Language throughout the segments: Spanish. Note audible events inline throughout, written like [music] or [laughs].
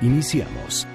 Iniciamos.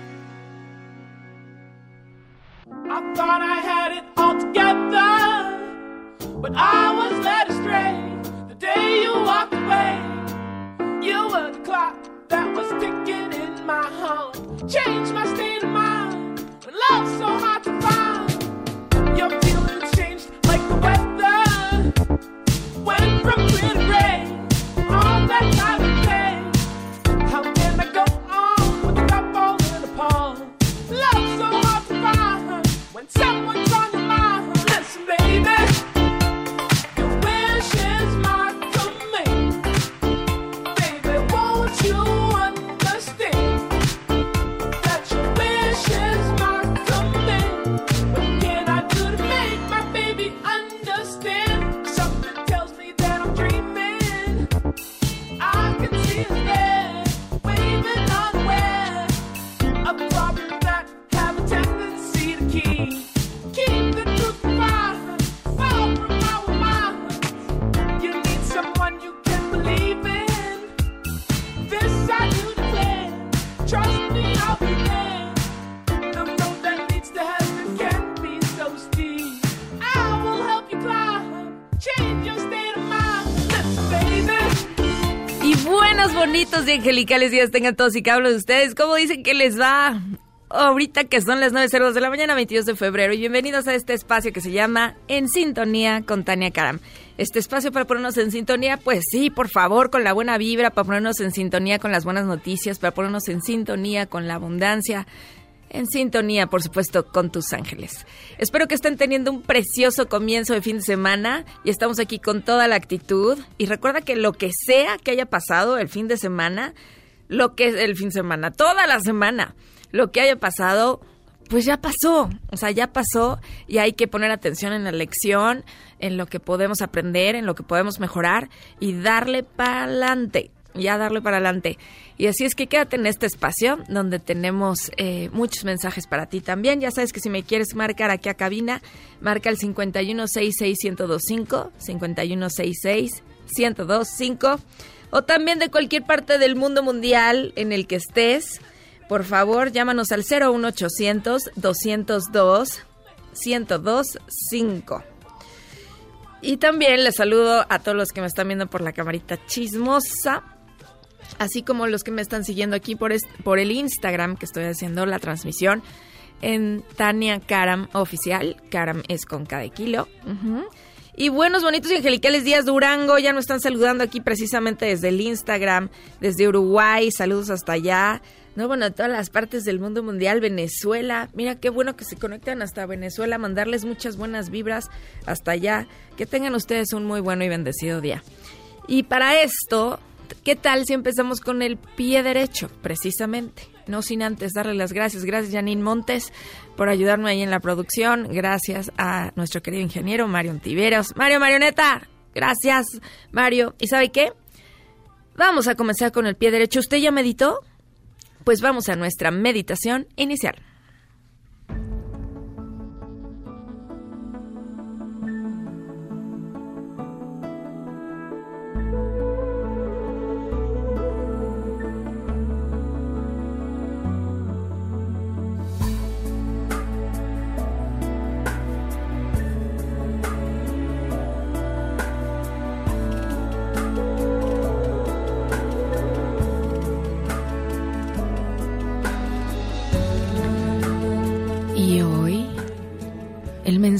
Bonitos y angelicales días tengan todos y uno de ustedes. ¿Cómo dicen que les va? Ahorita que son las 9.02 de la mañana, 22 de febrero. Y bienvenidos a este espacio que se llama En Sintonía con Tania Karam. Este espacio para ponernos en sintonía, pues sí, por favor, con la buena vibra, para ponernos en sintonía con las buenas noticias, para ponernos en sintonía con la abundancia, en sintonía, por supuesto, con tus ángeles. Espero que estén teniendo un precioso comienzo de fin de semana y estamos aquí con toda la actitud. Y recuerda que lo que sea que haya pasado el fin de semana, lo que es el fin de semana, toda la semana, lo que haya pasado, pues ya pasó, o sea, ya pasó y hay que poner atención en la lección, en lo que podemos aprender, en lo que podemos mejorar y darle para adelante, ya darle para adelante. Y así es que quédate en este espacio donde tenemos eh, muchos mensajes para ti también. Ya sabes que si me quieres marcar aquí a cabina, marca el 5166-1025, 5166-1025, o también de cualquier parte del mundo mundial en el que estés. Por favor, llámanos al 01800 202 1025. Y también les saludo a todos los que me están viendo por la camarita chismosa, así como los que me están siguiendo aquí por, por el Instagram, que estoy haciendo la transmisión en Tania Karam Oficial. Karam es con cada kilo. Y buenos, bonitos y angelicales días Durango. Ya nos están saludando aquí precisamente desde el Instagram, desde Uruguay. Saludos hasta allá. No, bueno, de todas las partes del mundo mundial, Venezuela. Mira qué bueno que se conectan hasta Venezuela. Mandarles muchas buenas vibras hasta allá. Que tengan ustedes un muy bueno y bendecido día. Y para esto, ¿qué tal si empezamos con el pie derecho, precisamente? No sin antes darle las gracias. Gracias, Janine Montes, por ayudarme ahí en la producción. Gracias a nuestro querido ingeniero Mario Ontiveros. Mario Marioneta, gracias, Mario. ¿Y sabe qué? Vamos a comenzar con el pie derecho. ¿Usted ya meditó? Pues vamos a nuestra meditación inicial.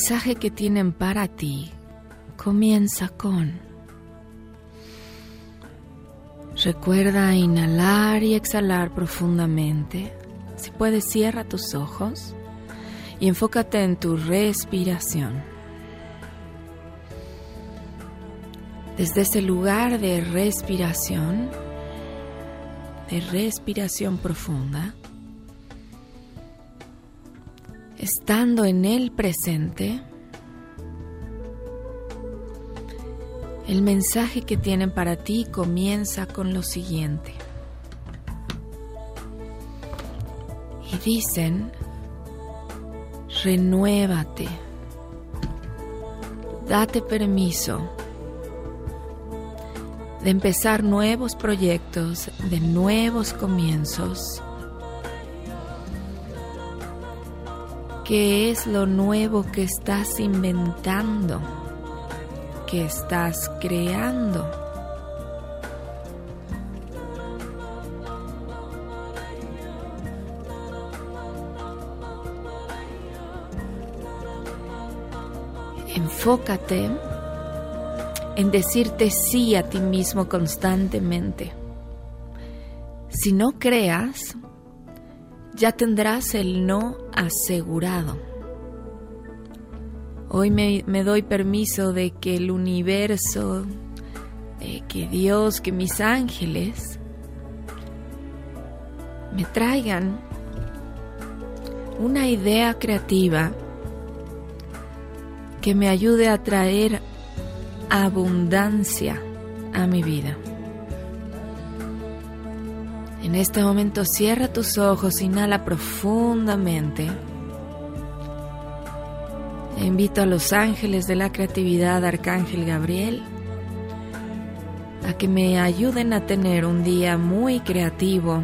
Mensaje que tienen para ti comienza con... Recuerda inhalar y exhalar profundamente. Si puedes, cierra tus ojos y enfócate en tu respiración. Desde ese lugar de respiración, de respiración profunda, estando en el presente, el mensaje que tienen para ti comienza con lo siguiente. Y dicen, renuévate, date permiso de empezar nuevos proyectos, de nuevos comienzos. ¿Qué es lo nuevo que estás inventando? ¿Qué estás creando? Enfócate en decirte sí a ti mismo constantemente. Si no creas, ya tendrás el no asegurado. Hoy me, doy permiso de que el universo, que Dios, que mis ángeles me traigan una idea creativa que me ayude a traer abundancia a mi vida. En este momento cierra tus ojos, inhala profundamente. E invito a los ángeles de la creatividad, Arcángel Gabriel, a que me ayuden a tener un día muy creativo,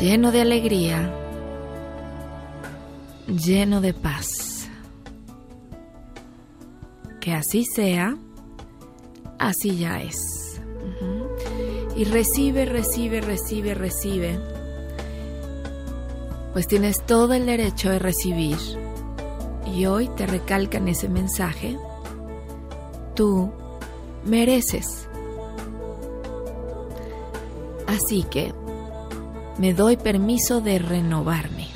lleno de alegría, lleno de paz. Que así sea, así ya es. Y recibe, recibe, recibe, recibe. Pues tienes todo el derecho de recibir. Y hoy te recalcan ese mensaje. Tú mereces. Así que me doy permiso de renovarme.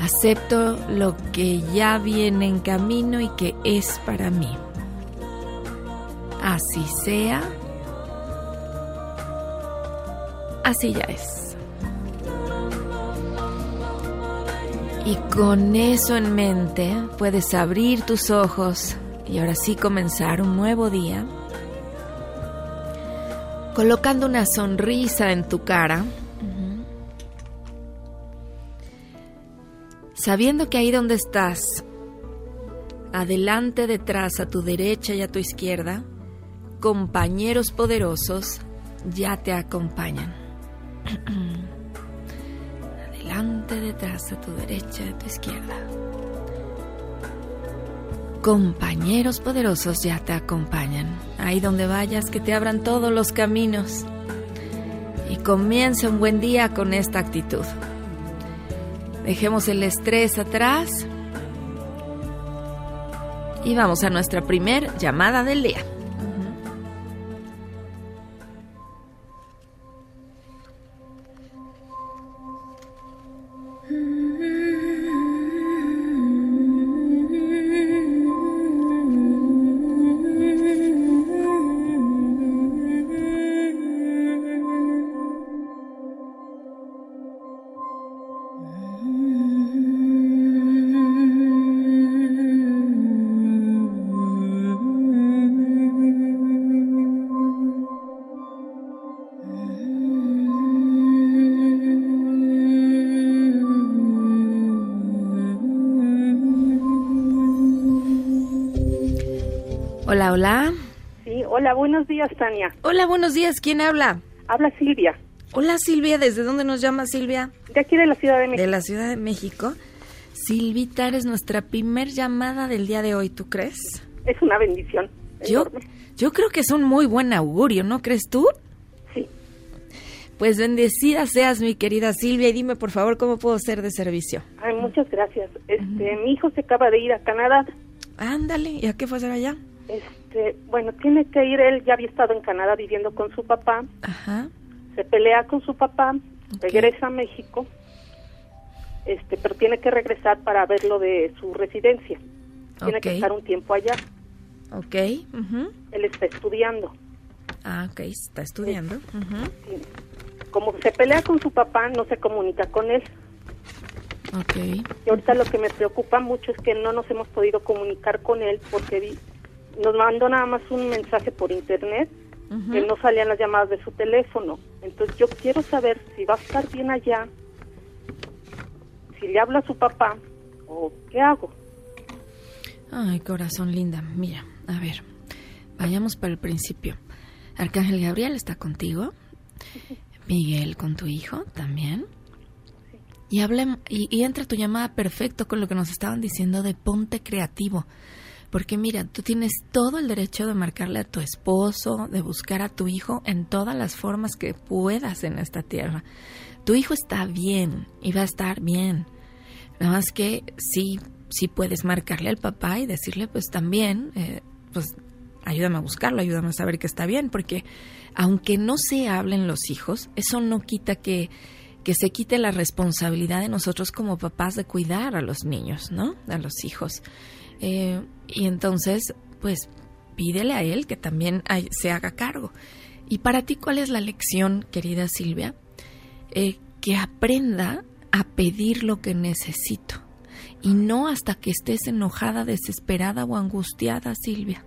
Acepto lo que ya viene en camino y que es para mí. Así sea, así ya es. Y con eso en mente puedes abrir tus ojos y ahora sí comenzar un nuevo día, colocando una sonrisa en tu cara sabiendo que ahí donde estás, adelante, detrás, a tu derecha y a tu izquierda, compañeros poderosos ya te acompañan. [clears throat] adelante, detrás, a tu derecha a tu izquierda. Compañeros poderosos ya te acompañan. Ahí donde vayas, que te abran todos los caminos. Y comienza un buen día con esta actitud. Dejemos el estrés atrás y vamos a nuestra primer llamada del día. Hola. Sí, hola, buenos días, Tania. Hola, buenos días. ¿Quién habla? Habla Silvia. Hola, Silvia. ¿Desde dónde nos llama Silvia? De aquí de la Ciudad de México. De la Ciudad de México. Silvita, eres nuestra primer llamada del día de hoy, ¿tú crees? Es una bendición. Yo, yo creo que es un muy buen augurio, ¿no crees tú? Sí. Pues bendecida seas, mi querida Silvia, y dime, por favor, cómo puedo ser de servicio. Ay, muchas gracias. Este, mi hijo se acaba de ir a Canadá. Ándale, ¿y a qué fue a hacer allá? Este, bueno, tiene que ir, él ya había estado en Canadá viviendo con su papá. Ajá. Se pelea con su papá, regresa a México. Este, pero tiene que regresar para ver lo de su residencia. Tiene que estar un tiempo allá. Ok. Él está estudiando. Ah, ok, está estudiando. Sí. como se pelea con su papá, no se comunica con él. Ok. Y ahorita lo que me preocupa mucho es que no nos hemos podido comunicar con él porque nos mandó nada más un mensaje por internet que no salían las llamadas de su teléfono. Entonces yo quiero saber si va a estar bien allá, si le habla a su papá o qué hago. Ay, corazón linda. Mira, a ver, vayamos para el principio. Arcángel Gabriel está contigo. [laughs] Miguel con tu hijo también. Y, hable, y, entra tu llamada perfecto con lo que nos estaban diciendo de ponte creativo. Porque mira, tú tienes todo el derecho de marcarle a tu esposo, de buscar a tu hijo en todas las formas que puedas en esta tierra. Tu hijo está bien y va a estar bien. Nada más que sí, sí puedes marcarle al papá y decirle, pues también, eh, pues ayúdame a buscarlo, ayúdame a saber que está bien, porque aunque no se hablen los hijos, eso no quita que que se quite la responsabilidad de nosotros como papás de cuidar a los niños, ¿no? A los hijos. Eh, y entonces, pues, pídele a él que también se haga cargo. Y para ti, ¿cuál es la lección, querida Silvia? Eh, que aprenda a pedir lo que necesito. Y no hasta que estés enojada, desesperada o angustiada, Silvia.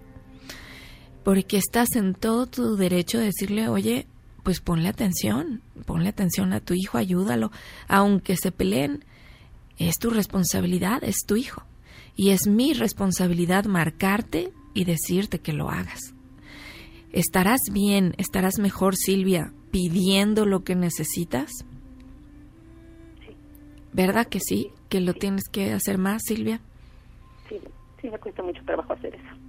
Porque estás en todo tu derecho de decirle, oye, pues ponle atención, ponle atención a tu hijo, ayúdalo, aunque se peleen, es tu responsabilidad, es tu hijo. Y es mi responsabilidad marcarte y decirte que lo hagas. ¿Estarás bien, estarás mejor, Silvia, pidiendo lo que necesitas? ¿Verdad que sí? ¿Que lo tienes que hacer más, Silvia? Sí, sí, me cuesta mucho trabajo hacer eso.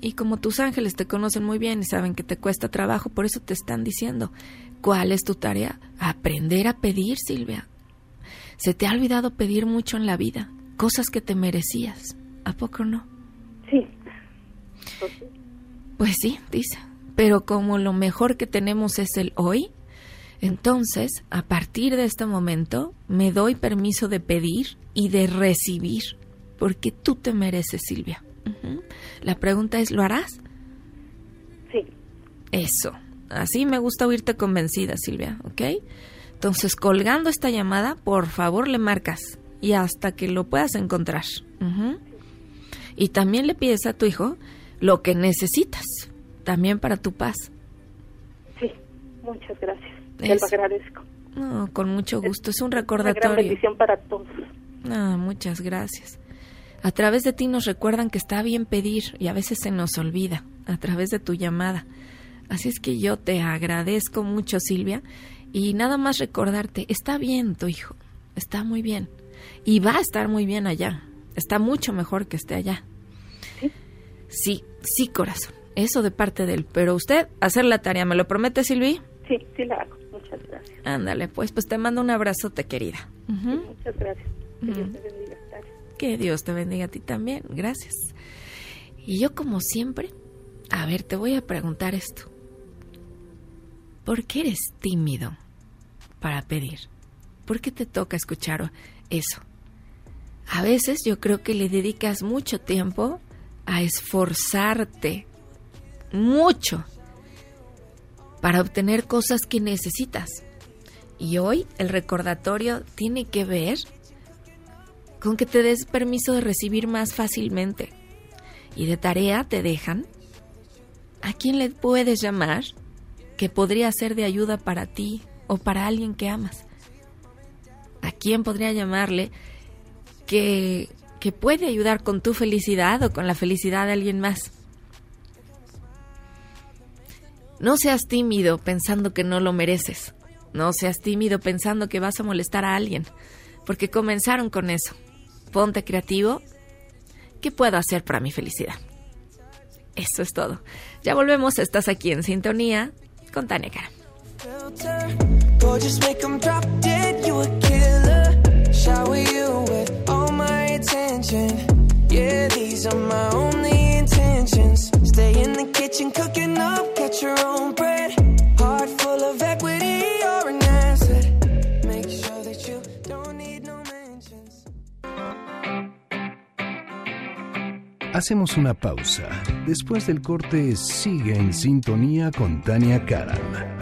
Y como tus ángeles te conocen muy bien y saben que te cuesta trabajo, por eso te están diciendo, ¿cuál es tu tarea? Aprender a pedir, Silvia. Se te ha olvidado pedir mucho en la vida, cosas que te merecías. ¿A poco no? Sí. Pues sí, dice. Pero como lo mejor que tenemos es el hoy, entonces, a partir de este momento, me doy permiso de pedir y de recibir, porque tú te mereces, Silvia. La pregunta es, ¿lo harás? Sí. Eso. Así me gusta oírte convencida, Silvia, ¿ok? Entonces, colgando esta llamada, por favor le marcas y hasta que lo puedas encontrar. Y también le pides a tu hijo lo que necesitas, también para tu paz. Sí, muchas gracias. Te lo agradezco. No, con mucho gusto. Es, un recordatorio. Una gran bendición para todos. Muchas gracias. A través de ti nos recuerdan que está bien pedir y a veces se nos olvida, a través de tu llamada. Así es que yo te agradezco mucho, Silvia, y nada más recordarte, está bien tu hijo, está muy bien, y va a estar muy bien allá, está mucho mejor que esté allá. Sí, sí, sí corazón, eso de parte de él, pero usted hacer la tarea, ¿me lo promete, Silvi? Sí, sí la hago, muchas gracias. Ándale, pues, pues te mando un abrazote, querida. muchas gracias. Que Dios te bendiga a ti también. Gracias. Y yo como siempre, a ver, te voy a preguntar esto. ¿Por qué eres tímido para pedir? ¿Por qué te toca escuchar eso? A veces yo creo que le dedicas mucho tiempo a esforzarte mucho para obtener cosas que necesitas. Y hoy el recordatorio tiene que ver con que te des permiso de recibir más fácilmente. Y de tarea te dejan. ¿A quién le puedes llamar que podría ser de ayuda para ti o para alguien que amas? ¿A quién podría llamarle que, que puede ayudar con tu felicidad o con la felicidad de alguien más? No seas tímido pensando que no lo mereces. No seas tímido pensando que vas a molestar a alguien, porque comenzaron con eso ponte creativo. ¿Qué puedo hacer para mi felicidad? Eso es todo. Ya volvemos, estás aquí en sintonía con Tania Cara. Hacemos una pausa. Después del corte, sigue en sintonía con Tania Karam.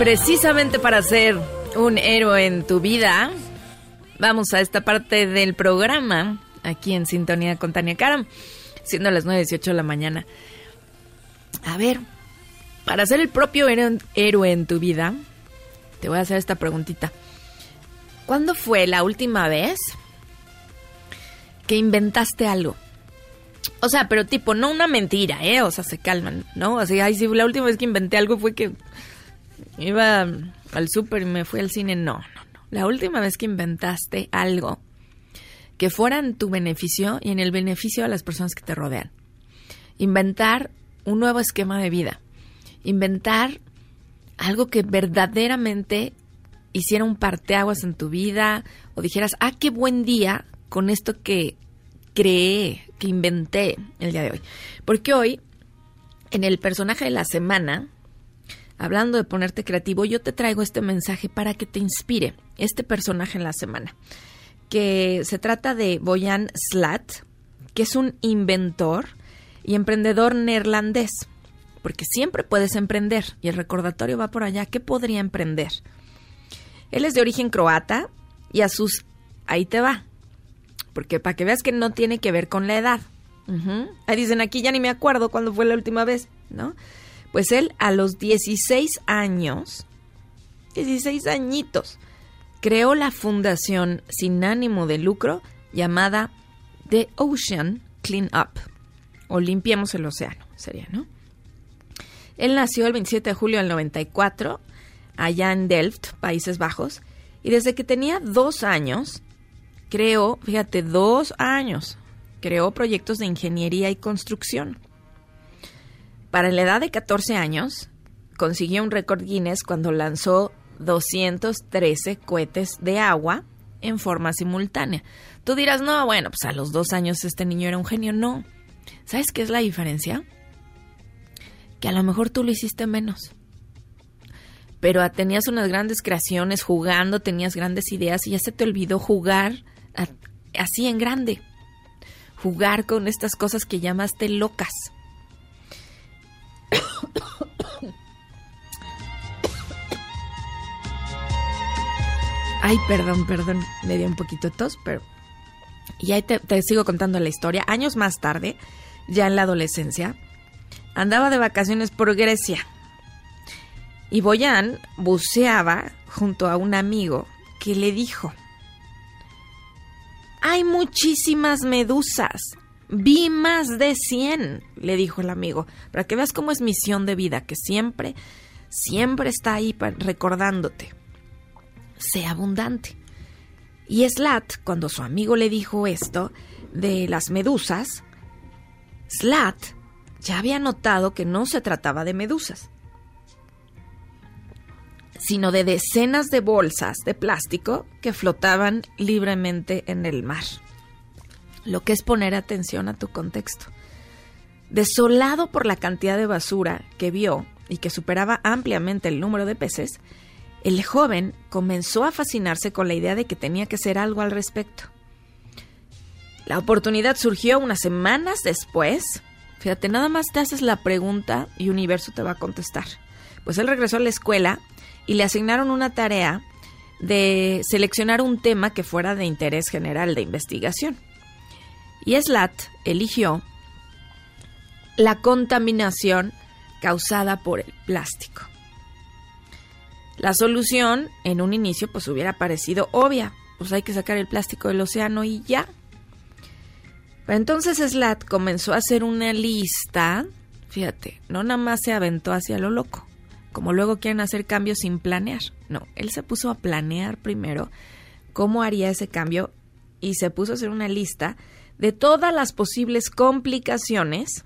precisamente para ser un héroe en tu vida, vamos a esta parte del programa, aquí en Sintonía con Tania Karam, siendo las 9.18 de la mañana. A ver, para ser el propio héroe en tu vida, te voy a hacer esta preguntita. ¿Cuándo fue la última vez que inventaste algo? O sea, pero tipo, no una mentira, ¿eh? O sea, se calman, ¿no? O sea, ay, sí, la última vez que inventé algo fue que iba al súper y me fui al cine. No, no, no. La última vez que inventaste algo que fuera en tu beneficio y en el beneficio de las personas que te rodean. Inventar un nuevo esquema de vida. Inventar algo que verdaderamente hiciera un parteaguas en tu vida o dijeras, ah, qué buen día con esto que creé, que inventé el día de hoy. Porque hoy, en el personaje de la semana, hablando de ponerte creativo, yo te traigo este mensaje para que te inspire este personaje en la semana, que se trata de Boyan Slat, que es un inventor y emprendedor neerlandés, porque siempre puedes emprender y el recordatorio va por allá, ¿qué podría emprender? Él es de origen croata y a sus... ahí te va, porque para que veas que no tiene que ver con la edad. Ahí dicen, aquí ya ni me acuerdo cuándo fue la última vez, ¿no? Pues él a los 16 años, 16 añitos, creó la fundación sin ánimo de lucro llamada The Ocean Clean Up, o Limpiemos el Océano, sería, ¿no? Él nació el 27 de julio del 94, allá en Delft, Países Bajos, y desde que tenía dos años, creó, fíjate, dos años, creó proyectos de ingeniería y construcción. Para la edad de 14 años, consiguió un récord Guinness cuando lanzó 213 cohetes de agua en forma simultánea. Tú dirás, no, bueno, pues a los dos años este niño era un genio. No. ¿Sabes qué es la diferencia? Que a lo mejor tú lo hiciste menos. Pero tenías unas grandes creaciones jugando, tenías grandes ideas y ya se te olvidó jugar así en grande. Jugar con estas cosas que llamaste locas. [coughs] Ay, perdón, perdón, me dio un poquito tos, pero... Y ahí te, te, sigo contando la historia. Años más tarde, ya en la adolescencia, andaba de vacaciones por Grecia. Y Boyan buceaba junto a un amigo que le dijo, hay muchísimas medusas. Vi más de 100, le dijo el amigo, para que veas cómo es misión de vida, que siempre, siempre está ahí recordándote sea abundante. Y Slat, cuando su amigo le dijo esto de las medusas, Slat ya había notado que no se trataba de medusas, sino de decenas de bolsas de plástico que flotaban libremente en el mar. Lo que es poner atención a tu contexto. Desolado por la cantidad de basura que vio y que superaba ampliamente el número de peces, el joven comenzó a fascinarse con la idea de que tenía que hacer algo al respecto. La oportunidad surgió unas semanas después. Fíjate, nada más te haces la pregunta y Universo te va a contestar. Pues él regresó a la escuela y le asignaron una tarea de seleccionar un tema que fuera de interés general de investigación. Y Slat eligió la contaminación causada por el plástico. La solución, en un inicio, pues hubiera parecido obvia. Pues hay que sacar el plástico del océano y ya. Pero entonces Slat comenzó a hacer una lista, Fíjate, no nada más se aventó hacia lo loco, como luego quieren hacer cambios sin planear. No, él se puso a planear primero cómo haría ese cambio y se puso a hacer una lista de todas las posibles complicaciones.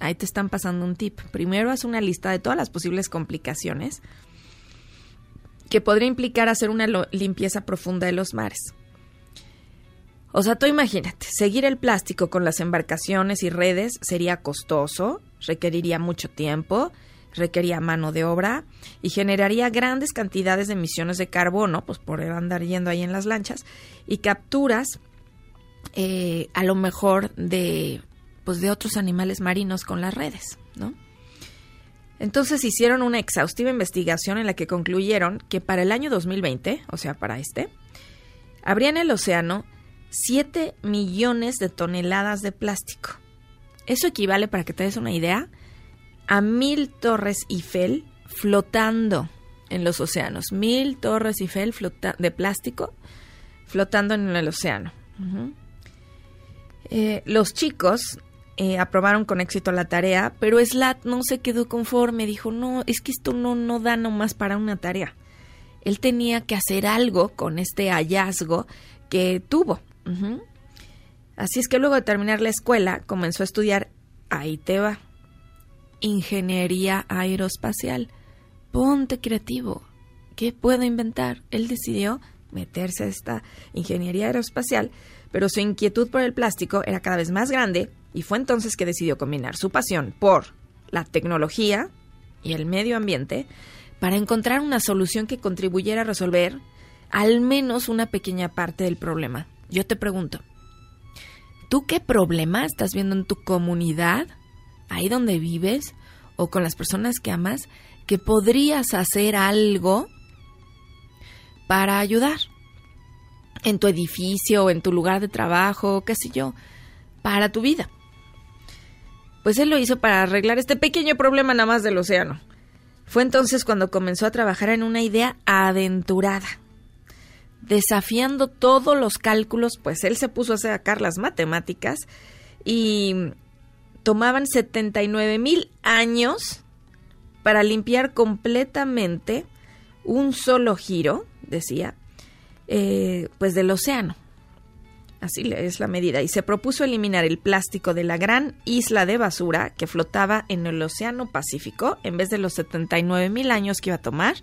Ahí te están pasando un tip. Primero haz una lista de todas las posibles complicaciones que podría implicar hacer una limpieza profunda de los mares. O sea, tú imagínate, seguir el plástico con las embarcaciones y redes sería costoso, requeriría mucho tiempo, requería mano de obra y generaría grandes cantidades de emisiones de carbono, pues por andar yendo ahí en las lanchas, y capturas eh, a lo mejor de, pues de otros animales marinos con las redes, ¿no? Entonces hicieron una exhaustiva investigación en la que concluyeron que para el año 2020, o sea, para este, habría en el océano 7 millones de toneladas de plástico. Eso equivale, para que te des una idea, a mil torres Eiffel flotando en los océanos. Mil torres Eiffel de plástico flotando en el océano. Eh, los chicos eh, aprobaron con éxito la tarea, pero Slat no se quedó conforme. Dijo, no, es que esto no, no da nomás para una tarea. Él tenía que hacer algo con este hallazgo que tuvo. Así es que luego de terminar la escuela comenzó a estudiar, ahí te va, ingeniería aeroespacial. Ponte creativo. ¿Qué puedo inventar? Él decidió meterse a esta ingeniería aeroespacial, pero su inquietud por el plástico era cada vez más grande y fue entonces que decidió combinar su pasión por la tecnología y el medio ambiente para encontrar una solución que contribuyera a resolver al menos una pequeña parte del problema. Yo te pregunto, ¿tú qué problema estás viendo en tu comunidad, ahí donde vives, o con las personas que amas, que podrías hacer algo para ayudar? En tu edificio, en tu lugar de trabajo, qué sé yo, para tu vida. Pues él lo hizo para arreglar este pequeño problema nada más del océano. Fue entonces cuando comenzó a trabajar en una idea aventurada desafiando todos los cálculos, pues él se puso a sacar las matemáticas y tomaban 79 mil años para limpiar completamente un solo giro, decía, eh, pues del océano. Así es la medida. Y se propuso eliminar el plástico de la gran isla de basura que flotaba en el Océano Pacífico en vez de los 79 mil años que iba a tomar.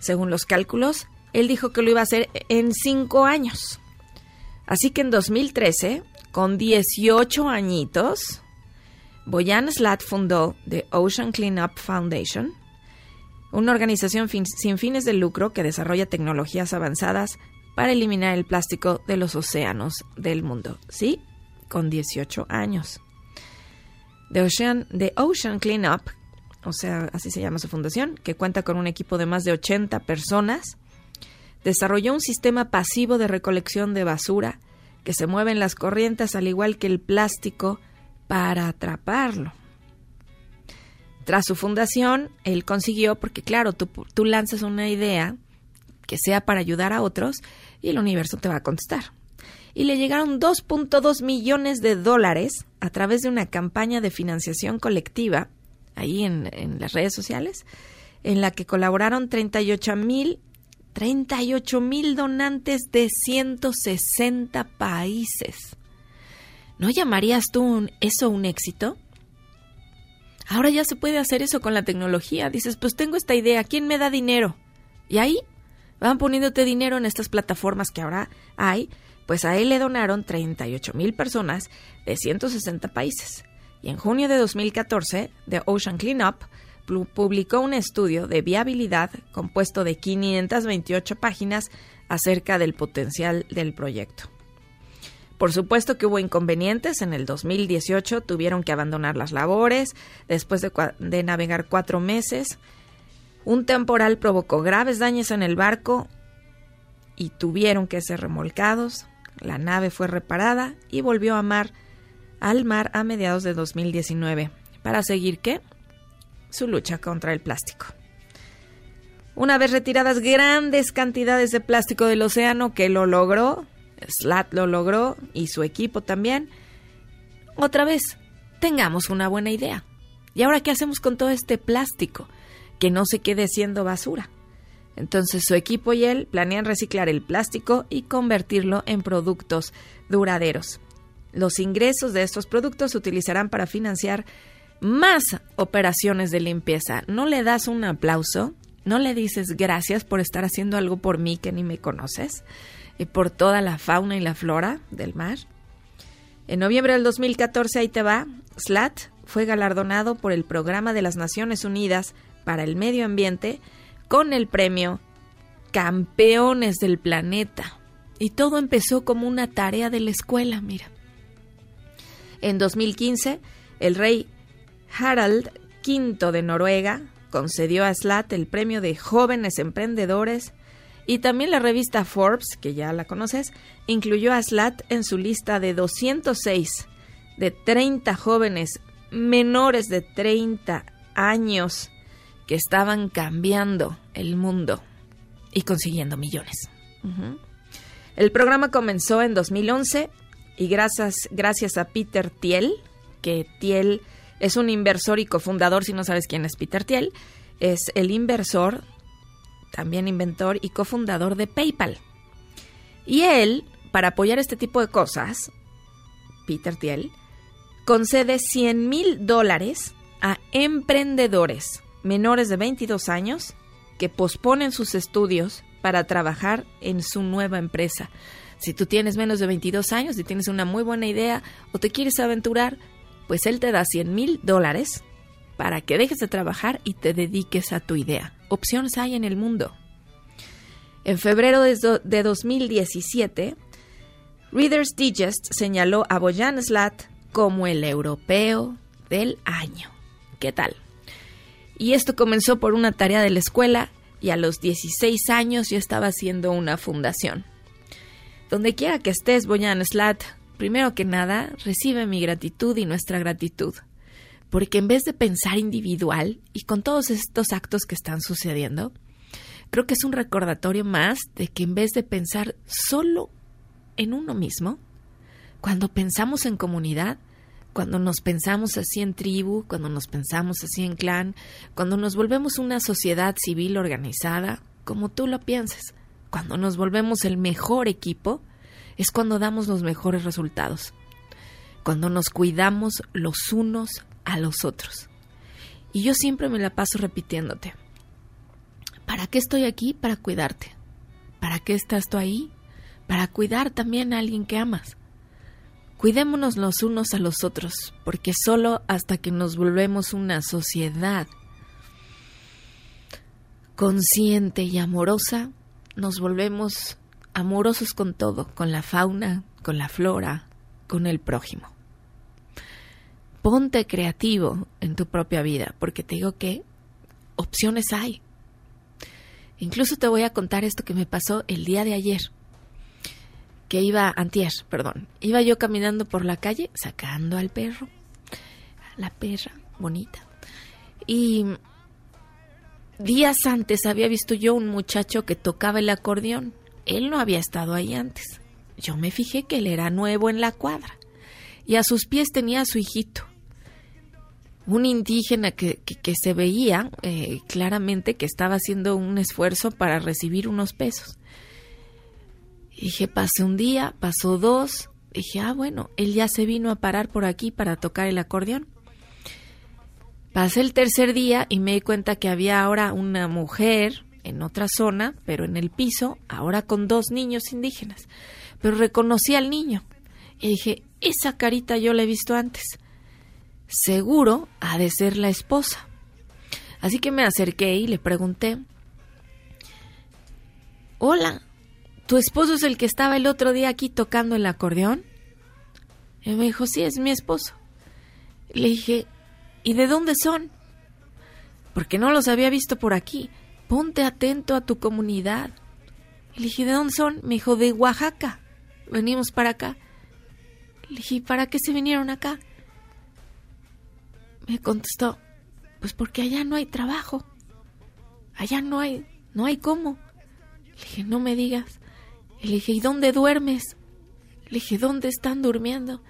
Según los cálculos, él dijo que lo iba a hacer en cinco años. Así que en 2013, con 18 añitos, Boyan Slat fundó The Ocean Cleanup Foundation, una organización sin fines de lucro que desarrolla tecnologías avanzadas para eliminar el plástico de los océanos del mundo. Sí, con 18 años. The Ocean, The Ocean Cleanup, o sea, así se llama su fundación, que cuenta con un equipo de más de 80 personas, desarrolló un sistema pasivo de recolección de basura que se mueve en las corrientes al igual que el plástico para atraparlo. Tras su fundación, él consiguió, porque claro, tú, lanzas una idea que sea para ayudar a otros y el universo te va a contestar. Y le llegaron 2.2 millones de dólares a través de una campaña de financiación colectiva, ahí en, las redes sociales, en la que colaboraron 38 mil 38 mil donantes de 160 países. ¿No llamarías tú eso un éxito? Ahora ya se puede hacer eso con la tecnología. Dices, pues tengo esta idea, ¿quién me da dinero? Y ahí van poniéndote dinero en estas plataformas que ahora hay. Pues a él le donaron 38 mil personas de 160 países. Y en junio de 2014, The Ocean Cleanup publicó un estudio de viabilidad compuesto de 528 páginas acerca del potencial del proyecto. Por supuesto que hubo inconvenientes. En el 2018 tuvieron que abandonar las labores después de, navegar cuatro meses. Un temporal provocó graves daños en el barco y tuvieron que ser remolcados. La nave fue reparada y volvió a mar, al mar a mediados de 2019. ¿Para seguir qué? su lucha contra el plástico. Una vez retiradas grandes cantidades de plástico del océano, que lo logró, Slat lo logró y su equipo también, otra vez, tengamos una buena idea. ¿Y ahora qué hacemos con todo este plástico? Que no se quede siendo basura. Entonces su equipo y él planean reciclar el plástico y convertirlo en productos duraderos. Los ingresos de estos productos se utilizarán para financiar más operaciones de limpieza. ¿No le das un aplauso? ¿No le dices gracias por estar haciendo algo por mí que ni me conoces? Y por toda la fauna y la flora del mar. En noviembre del 2014, ahí te va, SLAT fue galardonado por el Programa de las Naciones Unidas para el Medio Ambiente con el premio Campeones del Planeta. Y todo empezó como una tarea de la escuela, mira. En 2015, el rey Harald V de Noruega concedió a Slat el premio de jóvenes emprendedores y también la revista Forbes, que ya la conoces, incluyó a Slat en su lista de 206 de 30 jóvenes menores de 30 años que estaban cambiando el mundo y consiguiendo millones. El programa comenzó en 2011 y gracias, gracias a Peter Thiel, que Thiel es un inversor y cofundador, si no sabes quién es Peter Thiel, es el inversor, también inventor y cofundador de PayPal. Y él, para apoyar este tipo de cosas, Peter Thiel, concede 100 mil dólares a emprendedores menores de 22 años que posponen sus estudios para trabajar en su nueva empresa. Si tú tienes menos de 22 años y tienes una muy buena idea o te quieres aventurar, pues él te da 100 mil dólares para que dejes de trabajar y te dediques a tu idea. Opciones hay en el mundo. En febrero de 2017, Reader's Digest señaló a Bojan Slat como el europeo del año. ¿Qué tal? Y esto comenzó por una tarea de la escuela y a los 16 años ya estaba haciendo una fundación. Donde quiera que estés, Boyan Slat, primero que nada, recibe mi gratitud y nuestra gratitud. Porque en vez de pensar individual y con todos estos actos que están sucediendo, creo que es un recordatorio más de que en vez de pensar solo en uno mismo, cuando pensamos en comunidad, cuando nos pensamos así en tribu, cuando nos pensamos así en clan, cuando nos volvemos una sociedad civil organizada, como tú lo pienses, cuando nos volvemos el mejor equipo, es cuando damos los mejores resultados, cuando nos cuidamos los unos a los otros. Y yo siempre me la paso repitiéndote, ¿para qué estoy aquí? Para cuidarte. ¿Para qué estás tú ahí? Para cuidar también a alguien que amas Cuidémonos los unos a los otros, porque solo hasta que nos volvemos una sociedad consciente y amorosa, nos volvemos amorosos con todo, con la fauna, con la flora, con el prójimo. Ponte creativo en tu propia vida, porque te digo que opciones hay. Incluso te voy a contar esto que me pasó el día de ayer que iba, antier, perdón, iba yo caminando por la calle sacando al perro, la perra bonita. Y días antes había visto yo un muchacho que tocaba el acordeón. Él no había estado ahí antes. Yo me fijé que él era nuevo en la cuadra. Y a sus pies tenía a su hijito. Un indígena que, que, se veía eh, claramente que estaba haciendo un esfuerzo para recibir unos pesos. Dije, pasé un día, pasó dos. Dije, ah, bueno, él ya se vino a parar por aquí para tocar el acordeón. Pasé el tercer día y me di cuenta que había ahora una mujer en otra zona, pero en el piso, ahora con dos niños indígenas. Pero reconocí al niño y dije, esa carita yo la he visto antes. Seguro ha de ser la esposa. Así que me acerqué y le pregunté, hola, ¿tu esposo es el que estaba el otro día aquí tocando el acordeón? Y me dijo, sí, es mi esposo. Le dije, ¿y de dónde son? Porque no los había visto por aquí. Ponte atento a tu comunidad. le dije, ¿de dónde son? Me dijo, de Oaxaca. Venimos para acá. Le dije, ¿para qué se vinieron acá? Me contestó, pues porque allá no hay trabajo. Allá no hay, no hay cómo. Le dije, no me digas le dije, ¿y dónde duermes? Le dije, ¿dónde están durmiendo?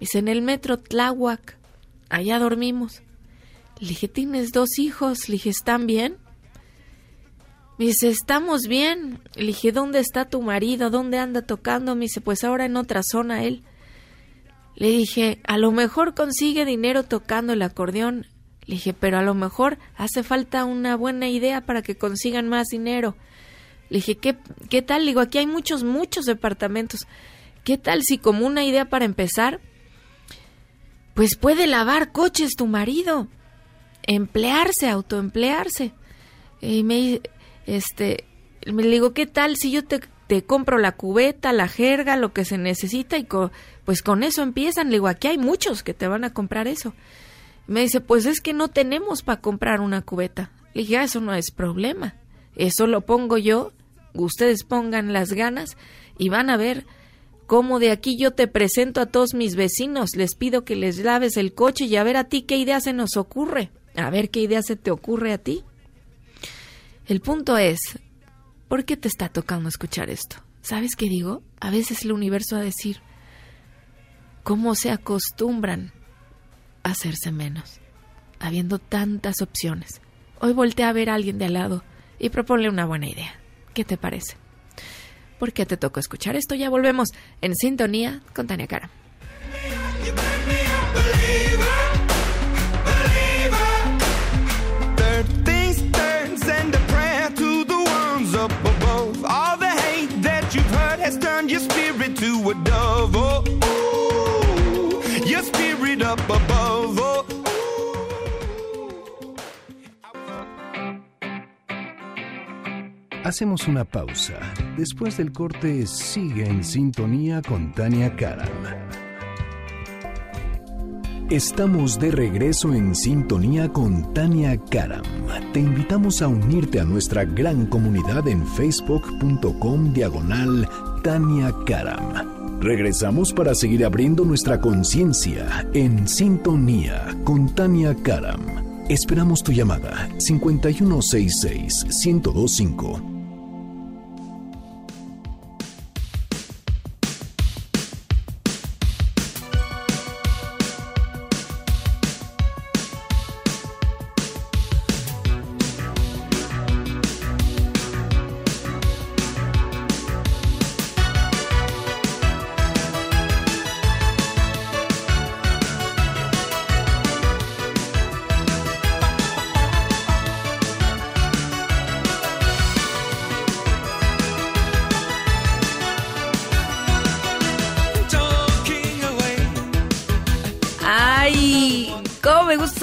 Dice, en el metro Tláhuac. Allá dormimos. Le dije, tienes dos hijos. Le dije, ¿están bien? Me dice, estamos bien. Le dije, ¿dónde está tu marido? ¿Dónde anda tocando? Me dice, pues ahora en otra zona él. Le dije, a lo mejor consigue dinero tocando el acordeón. Le dije, pero a lo mejor hace falta una buena idea para que consigan más dinero. Le dije, ¿qué, qué tal? Le digo, aquí hay muchos, muchos departamentos. ¿Qué tal si como una idea para empezar? Pues puede lavar coches tu marido. Emplearse, autoemplearse. Y me, este, me digo, ¿qué tal si yo te, compro la cubeta, la jerga, lo que se necesita y pues con eso empiezan? Le digo, aquí hay muchos que te van a comprar eso. Me dice, pues es que no tenemos para comprar una cubeta. Le dije, ah, eso no es problema. Eso lo pongo yo, ustedes pongan las ganas y van a ver cómo de aquí yo te presento a todos mis vecinos, les pido que les laves el coche y a ver a ti qué idea se nos ocurre, a ver qué idea se te ocurre a ti. El punto es, ¿por qué te está tocando escuchar esto? ¿Sabes qué digo? A veces el universo a decir, ¿cómo se acostumbran a hacerse menos? Habiendo tantas opciones. Hoy voltea a ver a alguien de al lado y proponle una buena idea. ¿Qué te parece? ¿Por qué te tocó escuchar esto? Ya volvemos en sintonía con Tania Cara. Hacemos una pausa. Después del corte, sigue en sintonía con Tania Karam. Estamos de regreso en sintonía con Tania Karam. Te invitamos a unirte a nuestra gran comunidad en facebook.com diagonal Tania Karam. Regresamos para seguir abriendo nuestra conciencia en sintonía con Tania Karam. Esperamos tu llamada 5166 1025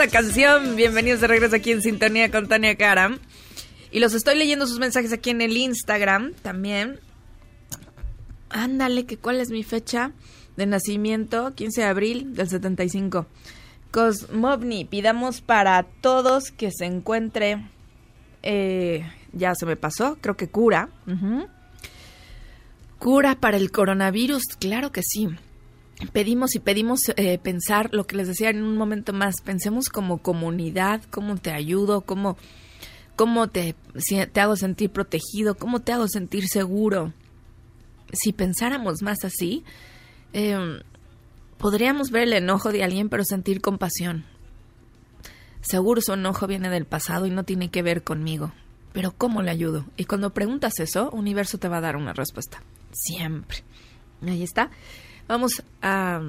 canción. Bienvenidos de regreso aquí en Sintonía con Tania Karam. Y los estoy leyendo sus mensajes aquí en el Instagram también. Ándale, que cuál es mi fecha de nacimiento, 15 de abril del 75. Cosmovni, pidamos para todos que se encuentre, eh, ya se me pasó, creo que cura. Cura para el coronavirus, claro que sí pedimos y pedimos eh, pensar lo que les decía en un momento más, pensemos como comunidad, cómo te ayudo, cómo, cómo te, te hago sentir protegido, cómo te hago sentir seguro. Si pensáramos más así, em, podríamos ver el enojo de alguien pero sentir compasión. Seguro su enojo viene del pasado y no tiene que ver conmigo. Pero ¿cómo le ayudo? Y cuando preguntas eso, universo te va a dar una respuesta. Siempre. Ahí está. Vamos a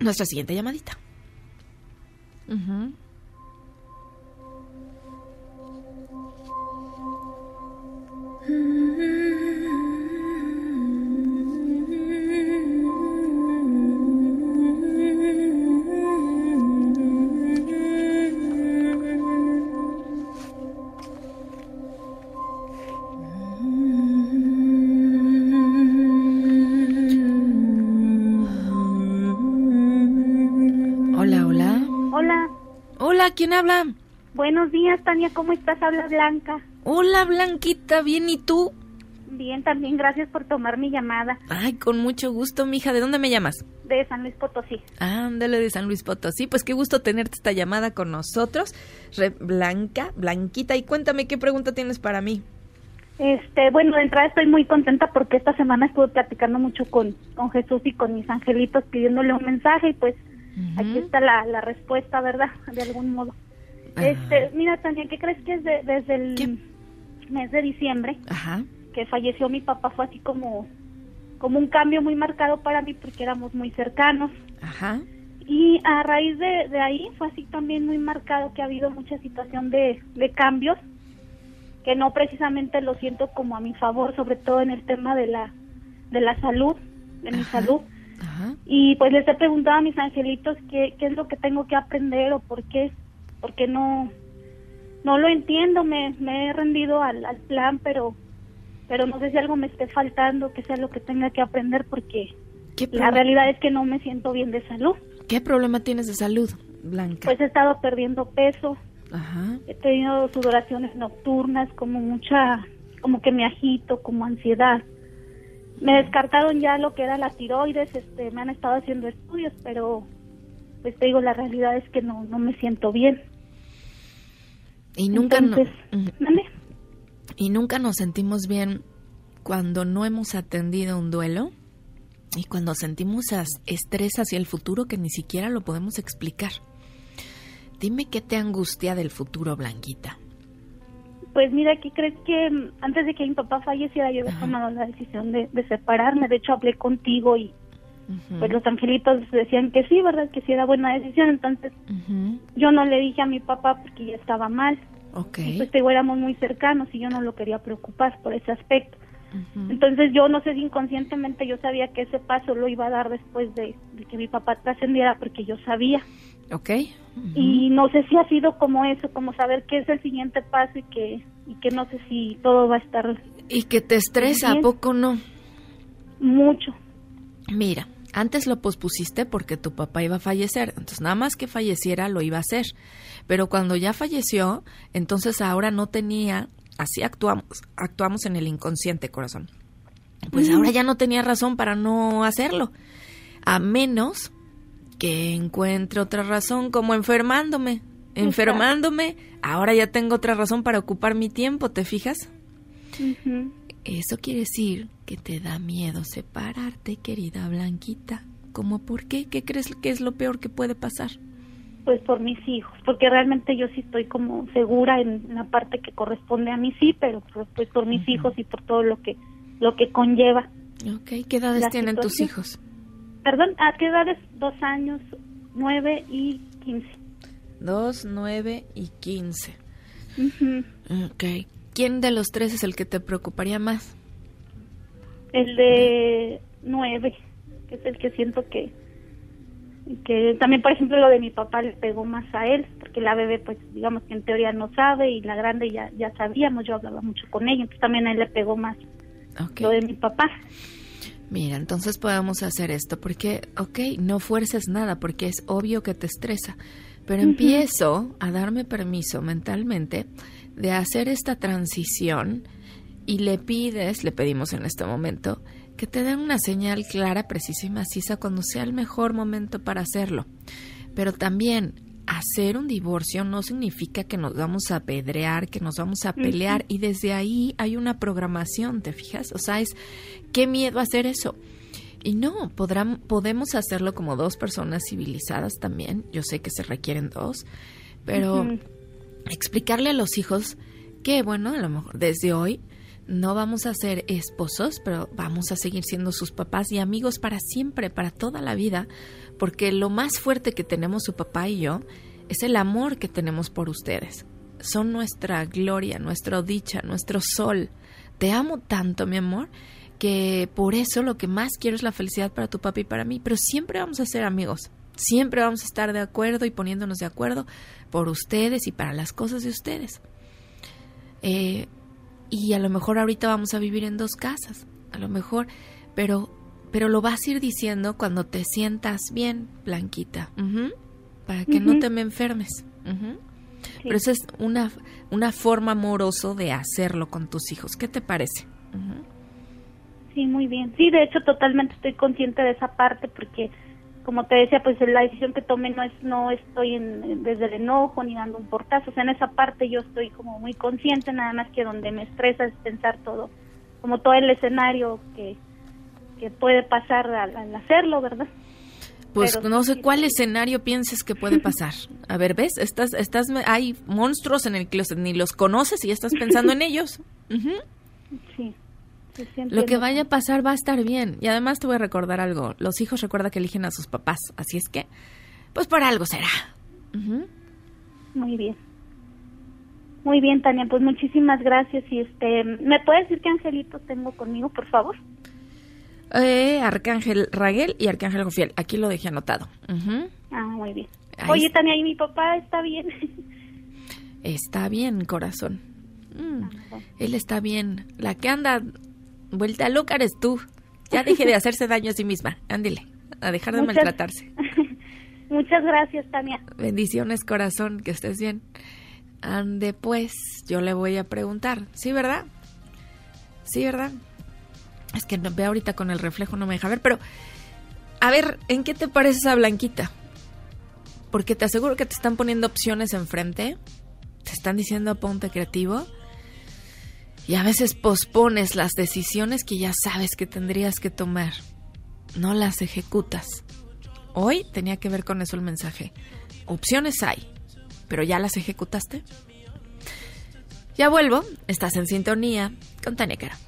nuestra siguiente llamadita. ¿Quién habla? Buenos días, Tania, ¿cómo estás? Habla Blanca. Hola, Blanquita, ¿bien y tú? Bien, también gracias por tomar mi llamada. Ay, con mucho gusto, mija. ¿De dónde me llamas? De San Luis Potosí. Ándale, de San Luis Potosí. Pues qué gusto tenerte esta llamada con nosotros. Blanca, Blanquita, y cuéntame qué pregunta tienes para mí. Este, bueno, de entrada estoy muy contenta porque esta semana estuve platicando mucho con, con Jesús y con mis angelitos pidiéndole un mensaje y pues aquí está la, la respuesta, ¿verdad? De algún modo. Este, mira, Tania, ¿qué crees que es de- desde el ¿Qué? mes de diciembre Ajá. que falleció mi papá fue así como como un cambio muy marcado para mí porque éramos muy cercanos Ajá. y a raíz de, de ahí fue así también muy marcado que ha habido mucha situación de, de cambios que no precisamente lo siento como a mi favor, sobre todo en el tema de la de la salud, de mi Ajá. salud. Ajá. Y pues les he preguntado a mis angelitos qué, qué es lo que tengo que aprender o por qué, porque no no lo entiendo, me, me he rendido al, al plan, pero pero no sé si algo me esté faltando, que sea lo que tenga que aprender, porque ¿Qué, la realidad es que no me siento bien de salud. ¿Qué problema tienes de salud, Blanca? Pues he estado perdiendo peso, Ajá. he tenido sudoraciones nocturnas, como mucha, como que me agito, como ansiedad. Me descartaron ya lo que era la tiroides, este, me han estado haciendo estudios, pero pues te digo, la realidad es que no, no me siento bien. Y nunca, no- y nunca nos sentimos bien cuando no hemos atendido un duelo y cuando sentimos estrés hacia el futuro que ni siquiera lo podemos explicar. Dime qué te angustia del futuro, Blanquita. Pues mira, ¿qué crees que mm, antes de que mi papá falleciera yo había tomado la decisión de, de separarme? De hecho, hablé contigo y pues los angelitos decían que sí, ¿verdad? Que sí era buena decisión. Entonces yo no le dije a mi papá porque ya estaba mal. Ok. Y pues te digo, éramos muy cercanos y yo no lo quería preocupar por ese aspecto. Entonces yo no sé si inconscientemente yo sabía que ese paso lo iba a dar después de, de que mi papá trascendiera porque yo sabía. Ok. Y no sé si ha sido como eso, como saber qué es el siguiente paso y que, y que no sé si todo va a estar Y que te estresa, ¿a poco no? mucho. Mira, antes lo pospusiste porque tu papá iba a fallecer, entonces nada más que falleciera lo iba a hacer. Pero cuando ya falleció, entonces ahora no tenía, así actuamos, actuamos en el inconsciente, corazón. Pues ahora ya no tenía razón para no hacerlo, a menos que encuentre otra razón, como enfermándome. Enfermándome, ahora ya tengo otra razón para ocupar mi tiempo, ¿te fijas? Eso quiere decir que te da miedo separarte, querida Blanquita. ¿Cómo por qué? ¿Qué crees que es lo peor que puede pasar? Pues por mis hijos, porque realmente yo sí estoy como segura en la parte que corresponde a mí sí, pero pues, por mis hijos y por todo lo que lo que conlleva. Ok, ¿qué edades tienen tus hijos? Perdón, ¿a qué edades? Dos años, nueve y quince. Dos, nueve y quince. Ujú. Ok. ¿Quién de los tres es el que te preocuparía más? El de nueve, que es el que siento que que también por ejemplo lo de mi papá le pegó más a él porque la bebé pues digamos que en teoría no sabe y la grande ya ya sabíamos yo hablaba mucho con ella entonces también a él le pegó más lo de mi papá Mira, entonces podemos hacer esto porque, ok, no fuerces nada porque es obvio que te estresa, pero empiezo a darme permiso mentalmente de hacer esta transición y le pides, le pedimos en este momento, que te den una señal clara, precisa y maciza cuando sea el mejor momento para hacerlo. Pero también hacer un divorcio no significa que nos vamos a apedrear, que nos vamos a pelear y desde ahí hay una programación, ¿te fijas? O sea, es qué miedo hacer eso. Y no, podrán, podemos hacerlo como dos personas civilizadas también. Yo sé que se requieren dos, pero explicarle a los hijos que, bueno, a lo mejor desde hoy no vamos a ser esposos, pero vamos a seguir siendo sus papás y amigos para siempre, para toda la vida, porque lo más fuerte que tenemos su papá y yo es el amor que tenemos por ustedes. Son nuestra gloria, nuestra dicha, nuestro sol. Te amo tanto, mi amor, que por eso lo que más quiero es la felicidad para tu papá y para mí, pero siempre vamos a ser amigos. Siempre vamos a estar de acuerdo y poniéndonos de acuerdo por ustedes y para las cosas de ustedes. Eh, y a lo mejor ahorita vamos a vivir en dos casas, a lo mejor, pero pero lo vas a ir diciendo cuando te sientas bien, Blanquita, ujú, para que no te me enfermes. Sí. Pero esa es una, una forma amoroso de hacerlo con tus hijos. ¿Qué te parece? Sí, muy bien. Sí, de hecho, totalmente estoy consciente de esa parte porque, como te decía, pues la decisión que tomé no es, no estoy en, en- desde el enojo ni dando un portazo. O sea, en esa parte yo estoy como muy consciente, nada más que donde me estresa es pensar todo, como todo el escenario que, que puede pasar al, al hacerlo, ¿verdad? Pues Pero no sé cuál escenario pienses que puede pasar. A ver, ¿ves? Estás, estás, hay monstruos en el closet, ni los conoces y estás pensando en ellos. [laughs] Sí. Lo que vaya a pasar va a estar bien. Y además te voy a recordar algo. Los hijos recuerda que eligen a sus papás. Así es que, pues por algo será. Ujú. Muy bien. Muy bien, Tania, pues muchísimas gracias. Y este, ¿me puedes decir qué angelito tengo conmigo, por favor? Eh, Arcángel Raguel y Arcángel Jofiel. Aquí lo dejé anotado. Ah, muy bien. Ahí Oye. Tania, ¿y mi papá está bien? Está bien, corazón. Mm, Ah. Él está bien. La que anda vuelta loca eres tú. Ya deje de [laughs] hacerse daño a sí misma. Ándele, a dejar de Muchas- maltratarse. [laughs] Muchas gracias, Tania. Bendiciones, corazón, que estés bien. Ande, pues, yo le voy a preguntar. ¿Sí, verdad? Sí, ¿verdad? Es que no, ve ahorita con el reflejo, no me deja ver, pero... A ver, ¿en qué te parece esa blanquita? Porque te aseguro que te están poniendo opciones enfrente. Te están diciendo ponte creativo. Y a veces pospones las decisiones que ya sabes que tendrías que tomar. No las ejecutas. Hoy tenía que ver con eso el mensaje. Opciones hay, pero ¿ya las ejecutaste? Ya vuelvo, estás en sintonía con Tania Cara.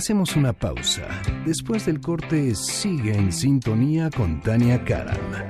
Hacemos una pausa. Después del corte, sigue en sintonía con Tania Karam.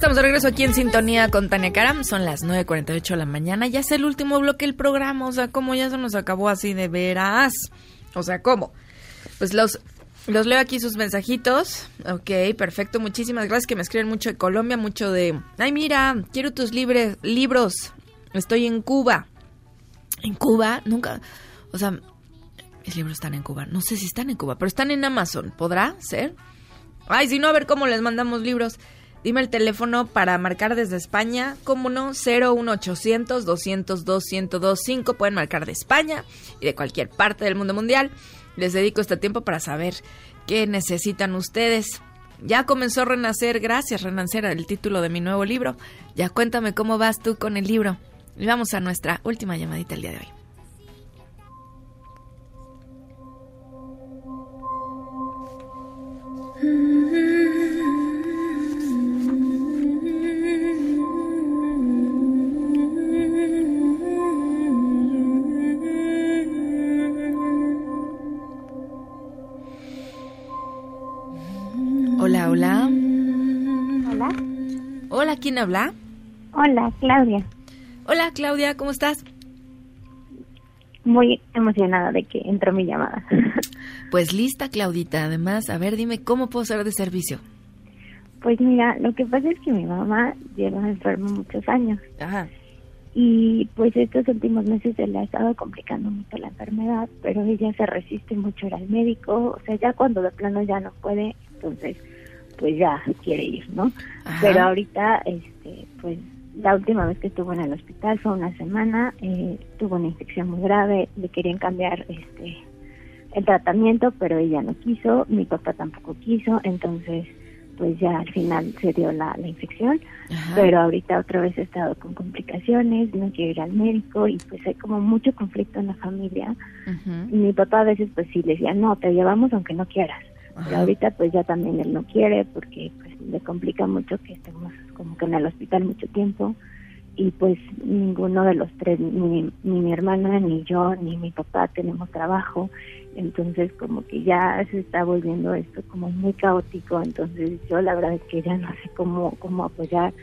estamos de regreso aquí en sintonía con Tania Karam. Son las 9.48 de la mañana. Ya es el último bloque del programa. O sea, ¿cómo ya se nos acabó así de veras? O sea, ¿cómo? Pues los, los leo aquí sus mensajitos. Ok, perfecto. Muchísimas gracias que me escriben mucho de Colombia, mucho de... Ay, mira, quiero tus libre, libros. Estoy en Cuba. En Cuba, nunca... O sea, mis libros están en Cuba. No sé si están en Cuba, pero están en Amazon. ¿Podrá ser? Ay, si no, a ver cómo les mandamos libros. Dime el teléfono para marcar desde España. ¿Cómo no? 01800 202 1025. Pueden marcar de España y de cualquier parte del mundo mundial. Les dedico este tiempo para saber qué necesitan ustedes. Ya comenzó renacer, gracias Renacer, el título de mi nuevo libro. Ya cuéntame cómo vas tú con el libro. Y vamos a nuestra última llamadita el día de hoy. Hola, Hola, ¿quién habla? Hola, Claudia. Hola, Claudia, ¿cómo estás? Muy emocionada de que entró mi llamada. [laughs] Pues lista, Claudita. Además, a ver, dime cómo puedo ser de servicio. Pues mira, lo que pasa es que mi mamá lleva enferma muchos años Ajá. y pues estos últimos meses se le ha estado complicando mucho la enfermedad, pero ella se resiste mucho al médico, o sea, ya cuando de plano ya no puede, entonces pues ya quiere ir, ¿no? Ajá. Pero ahorita, este, pues la última vez que estuvo en el hospital fue una semana, eh, tuvo una infección muy grave, le querían cambiar este el tratamiento, pero ella no quiso, mi papá tampoco quiso, entonces pues ya al final se dio la, la infección, Ajá. pero ahorita otra vez he estado con complicaciones, no quiero ir al médico y pues hay como mucho conflicto en la familia. Y mi papá a veces pues sí le decía, no, te llevamos aunque no quieras. Ajá. ahorita pues ya también él no quiere porque pues le complica mucho que estemos como que en el hospital mucho tiempo y pues ninguno de los tres, ni, ni mi hermana, ni yo, ni mi papá tenemos trabajo, entonces como que ya se está volviendo esto como muy caótico, entonces yo la verdad es que ya no sé cómo, cómo apoyar.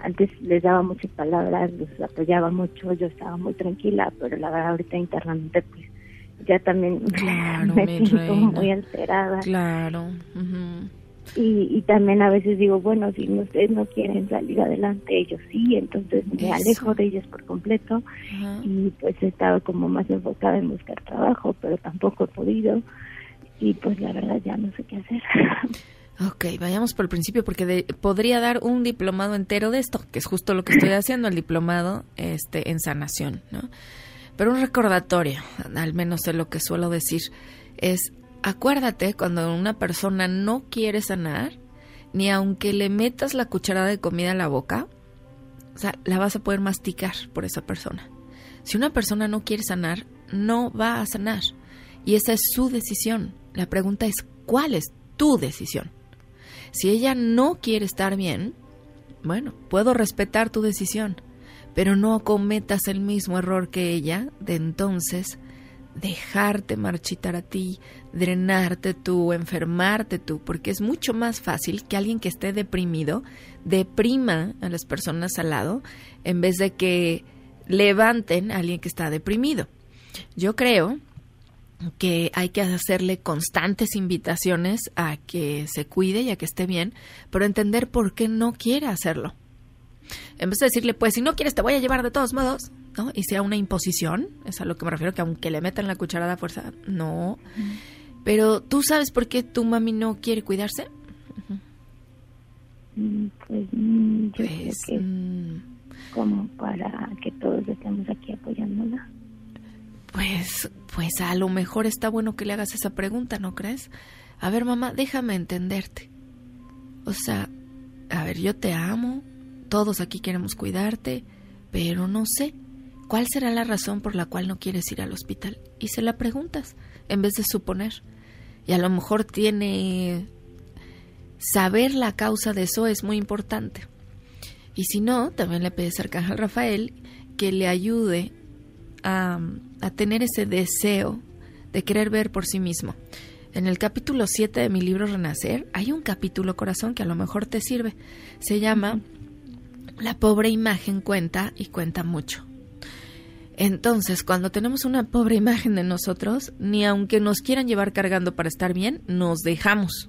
Antes les daba muchas palabras, los apoyaba mucho, yo estaba muy tranquila, pero la verdad ahorita internamente pues ya también [laughs] Claro, me siento reina. muy alterada. Claro. ujú. Y, y también a veces digo, bueno, si ustedes no quieren salir adelante, ellos sí, entonces me Eso. alejo de ellos por completo y pues he estado como más enfocada en buscar trabajo, pero tampoco he podido y pues la verdad ya no sé qué hacer. [laughs] Ok, vayamos por el principio porque de- podría dar un diplomado entero de esto, que es justo lo que estoy [laughs] haciendo, el diplomado este, en sanación, ¿no? Pero un recordatorio, al menos es lo que suelo decir, es acuérdate cuando una persona no quiere sanar, ni aunque le metas la cucharada de comida a la boca, o sea, la vas a poder masticar por esa persona. Si una persona no quiere sanar, no va a sanar. Y esa es su decisión. La pregunta es, ¿cuál es tu decisión? Si ella no quiere estar bien, bueno, puedo respetar tu decisión, pero no cometas el mismo error que ella de entonces dejarte marchitar a ti, drenarte tú, enfermarte tú, porque es mucho más fácil que alguien que esté deprimido deprima a las personas al lado en vez de que levanten a alguien que está deprimido. Yo creo que hay que hacerle constantes invitaciones a que se cuide y a que esté bien, pero entender por qué no quiere hacerlo. En vez de decirle, pues si no quieres te voy a llevar de todos modos, ¿no? Y sea una imposición, es a lo que me refiero, que aunque le metan la cucharada a fuerza, no. Pero tú sabes por qué tu mami no quiere cuidarse? Mm, Pues mm, yo creo Pues, que es mm, como para que todos estemos aquí apoyándola. Pues, pues a lo mejor está bueno que le hagas esa pregunta, ¿no crees? A ver, mamá, déjame entenderte. O sea, a ver, yo te amo, todos aquí queremos cuidarte, pero no sé, ¿cuál será la razón por la cual no quieres ir al hospital? Y se la preguntas, en vez de suponer. Y a lo mejor tiene... Saber la causa de eso es muy importante. Y si no, también le pides a Arcángel Rafael que le ayude a, a tener ese deseo de querer ver por sí mismo. En el capítulo 7 de mi libro Renacer hay un capítulo corazón que a lo mejor te sirve. Se llama La pobre imagen cuenta y cuenta mucho. Entonces, cuando tenemos una pobre imagen de nosotros, ni aunque nos quieran llevar cargando para estar bien, nos dejamos.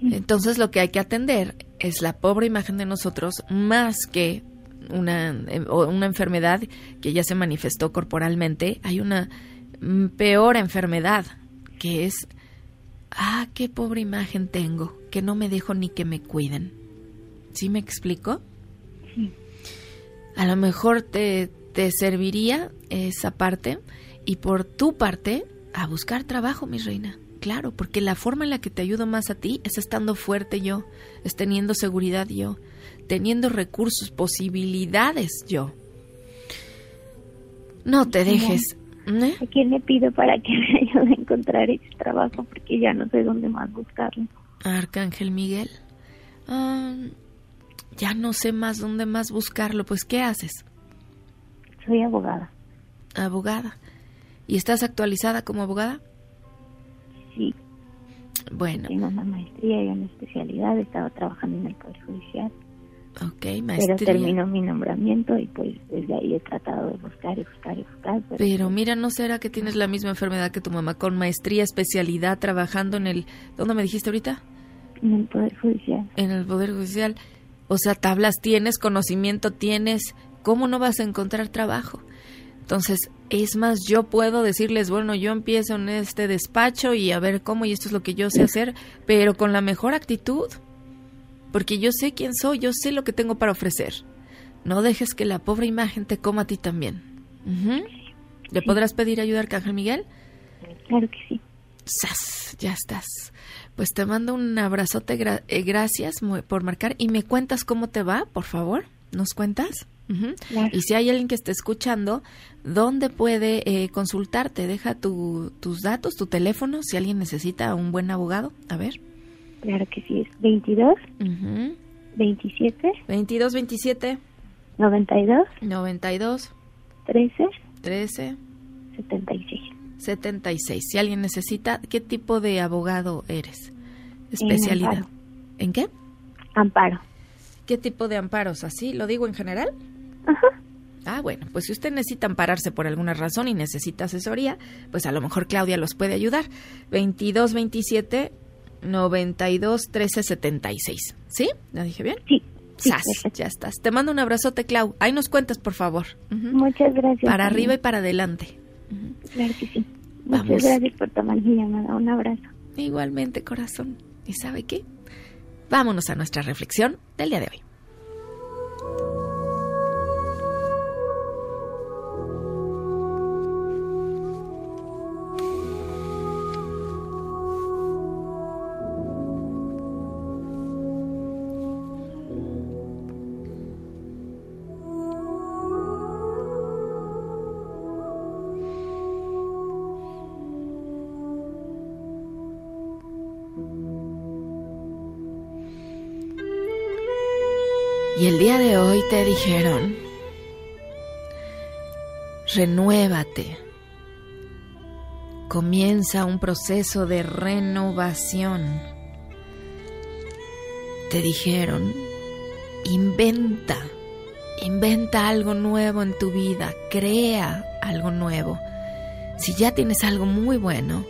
Entonces lo que hay que atender es la pobre imagen de nosotros más que una, eh, o una enfermedad que ya se manifestó corporalmente. Hay una mm, peor enfermedad que es, ah, qué pobre imagen tengo, que no me dejo ni que me cuiden. ¿Sí me explico? Sí. A lo mejor te, te serviría esa parte y por tu parte a buscar trabajo, mi reina. Claro, porque la forma en la que te ayudo más a ti es estando fuerte yo, es teniendo seguridad yo, teniendo recursos, posibilidades yo. No te dejes. ¿eh? ¿A quién le pido para que [laughs] me ayude a encontrar ese trabajo? Porque ya no sé dónde más buscarlo. Arcángel Miguel. Ah, ya no sé más dónde más buscarlo. Pues, ¿qué haces? Soy abogada. Abogada. ¿Y estás actualizada como abogada? Sí, Bueno, tengo una maestría y una especialidad. Estaba trabajando en el Poder Judicial. ok, Pero maestría. terminó mi nombramiento y pues desde ahí he tratado de buscar y buscar y buscar. Pero, Pero mira, ¿no será que tienes la misma enfermedad que tu mamá con maestría, especialidad, trabajando en el... ¿Dónde me dijiste ahorita? en el Poder Judicial. En el Poder Judicial. O sea, tablas tienes, conocimiento tienes, ¿cómo no vas a encontrar trabajo? Entonces, es más, yo puedo decirles, bueno, yo empiezo en este despacho y a ver cómo, y esto es lo que yo sé hacer, pero con la mejor actitud. Porque yo sé quién soy, yo sé lo que tengo para ofrecer. No dejes que la pobre imagen te coma a ti también. Ujú. ¿Le podrás pedir ayuda a Arcángel Miguel? Claro que sí. ¡Sas! Ya estás. Pues te mando un abrazote, gra- eh, gracias por marcar y me cuentas cómo te va, por favor. ¿Nos cuentas? Y si hay alguien que esté escuchando, ¿dónde puede eh, consultarte? Deja tu- tus datos, tu teléfono, si alguien necesita un buen abogado. A ver. Claro que sí. Es 22, Ujú. 27, 22, 27, 92 92 13 13 76. 76. Si alguien necesita, ¿qué tipo de abogado eres? Especialidad. ¿En qué? Amparo. ¿Qué tipo de amparos? ¿Así lo digo en general? Ajá. Ah, bueno, pues si usted necesita ampararse por alguna razón y necesita asesoría, pues a lo mejor Claudia los puede ayudar. 22 27 92 13 76. ¿Sí? ¿Lo dije bien? Sí. sí, Sas, ya estás. Te mando un abrazote, Clau. Ahí nos cuentas, por favor. Muchas gracias. Para arriba y para adelante. Claro que sí. Vamos. Muchas gracias por tomar mi llamada. Un abrazo. Igualmente, corazón. ¿Y sabe qué? Vámonos a nuestra reflexión del día de hoy. Te dijeron, renuévate. Comienza un proceso de renovación. Te dijeron, inventa, inventa algo nuevo en tu vida, crea algo nuevo. Si ya tienes algo muy bueno,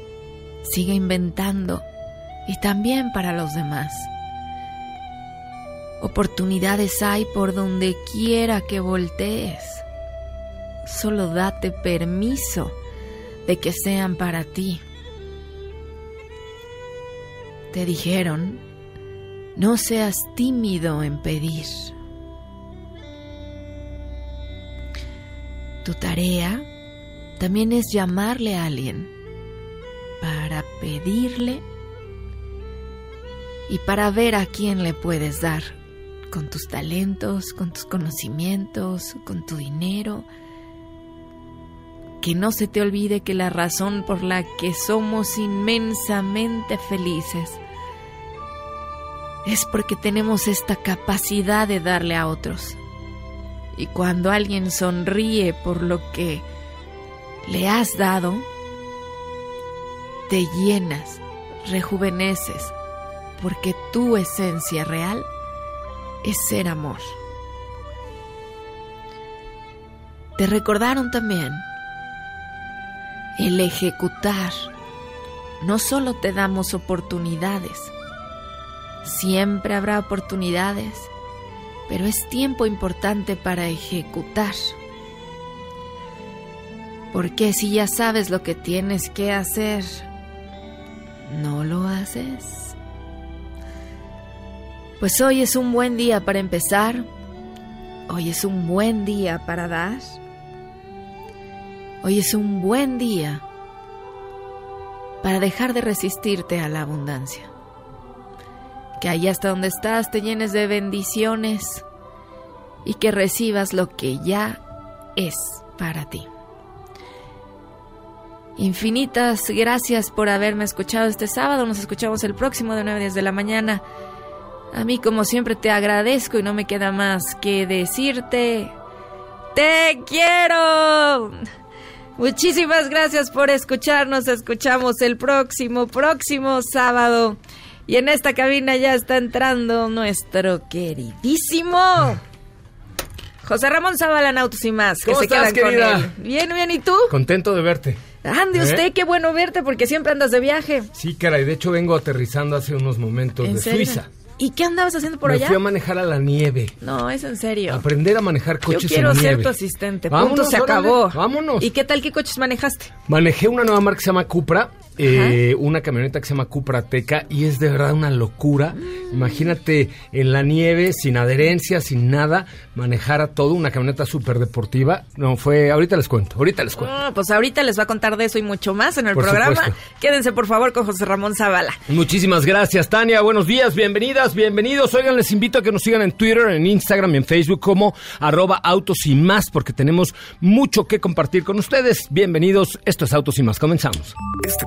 sigue inventando y también para los demás. Oportunidades hay por donde quiera que voltees. Solo date permiso de que sean para ti. Te dijeron, no seas tímido en pedir. Tu tarea también es llamarle a alguien para pedirle y para ver a quién le puedes dar con tus talentos, con tus conocimientos, con tu dinero. Que no se te olvide que la razón por la que somos inmensamente felices es porque tenemos esta capacidad de darle a otros. Y cuando alguien sonríe por lo que le has dado, te llenas, rejuveneces, porque tu esencia real es ser amor. Te recordaron también el ejecutar. No solo te damos oportunidades, siempre habrá oportunidades, pero es tiempo importante para ejecutar. Porque si ya sabes lo que tienes que hacer, no lo haces. Pues hoy es un buen día para empezar. Hoy es un buen día para dar. Hoy es un buen día para dejar de resistirte a la abundancia. Que allá hasta donde estás te llenes de bendiciones y que recibas lo que ya es para ti. Infinitas gracias por haberme escuchado este sábado. Nos escuchamos el próximo de 9 a 10 de la mañana. A mí, como siempre, te agradezco y no me queda más que decirte, te quiero. Muchísimas gracias por escucharnos. Escuchamos el próximo, próximo sábado. Y en esta cabina ya está entrando nuestro queridísimo José Ramón Zavala en Autos y más. Que ¿Cómo se estás, quedan querida? con él. Bien, bien. ¿Y tú? Contento de verte. Ande ¿Eh? usted, qué bueno verte porque siempre andas de viaje. Sí, caray, de hecho vengo aterrizando hace unos momentos ¿En de serio? Suiza. ¿Y qué andabas haciendo por Me allá? fui a manejar a la nieve. No, es en serio. Aprender a manejar Yo coches quiero en ser nieve. tu asistente. Vámonos, Punto, se órale, acabó. vámonos. ¿Y qué tal qué coches manejaste? Manejé una nueva marca que se llama Cupra, eh, una camioneta que se llama Cupra Teca y es de verdad una locura. Imagínate en la nieve, sin adherencia, sin nada, manejar a todo, una camioneta súper deportiva. No, fue, ahorita les cuento, ahorita les cuento. Ah, pues ahorita les va a contar de eso y mucho más en el Por programa. supuesto. Quédense por favor con José Ramón Zavala. Muchísimas gracias, Tania. Buenos días, bienvenidas, bienvenidos. Oigan, les invito a que nos sigan en Twitter, en Instagram y en Facebook como arroba autos y más, porque tenemos mucho que compartir con ustedes. Bienvenidos, esto es Autos y más. Comenzamos. Este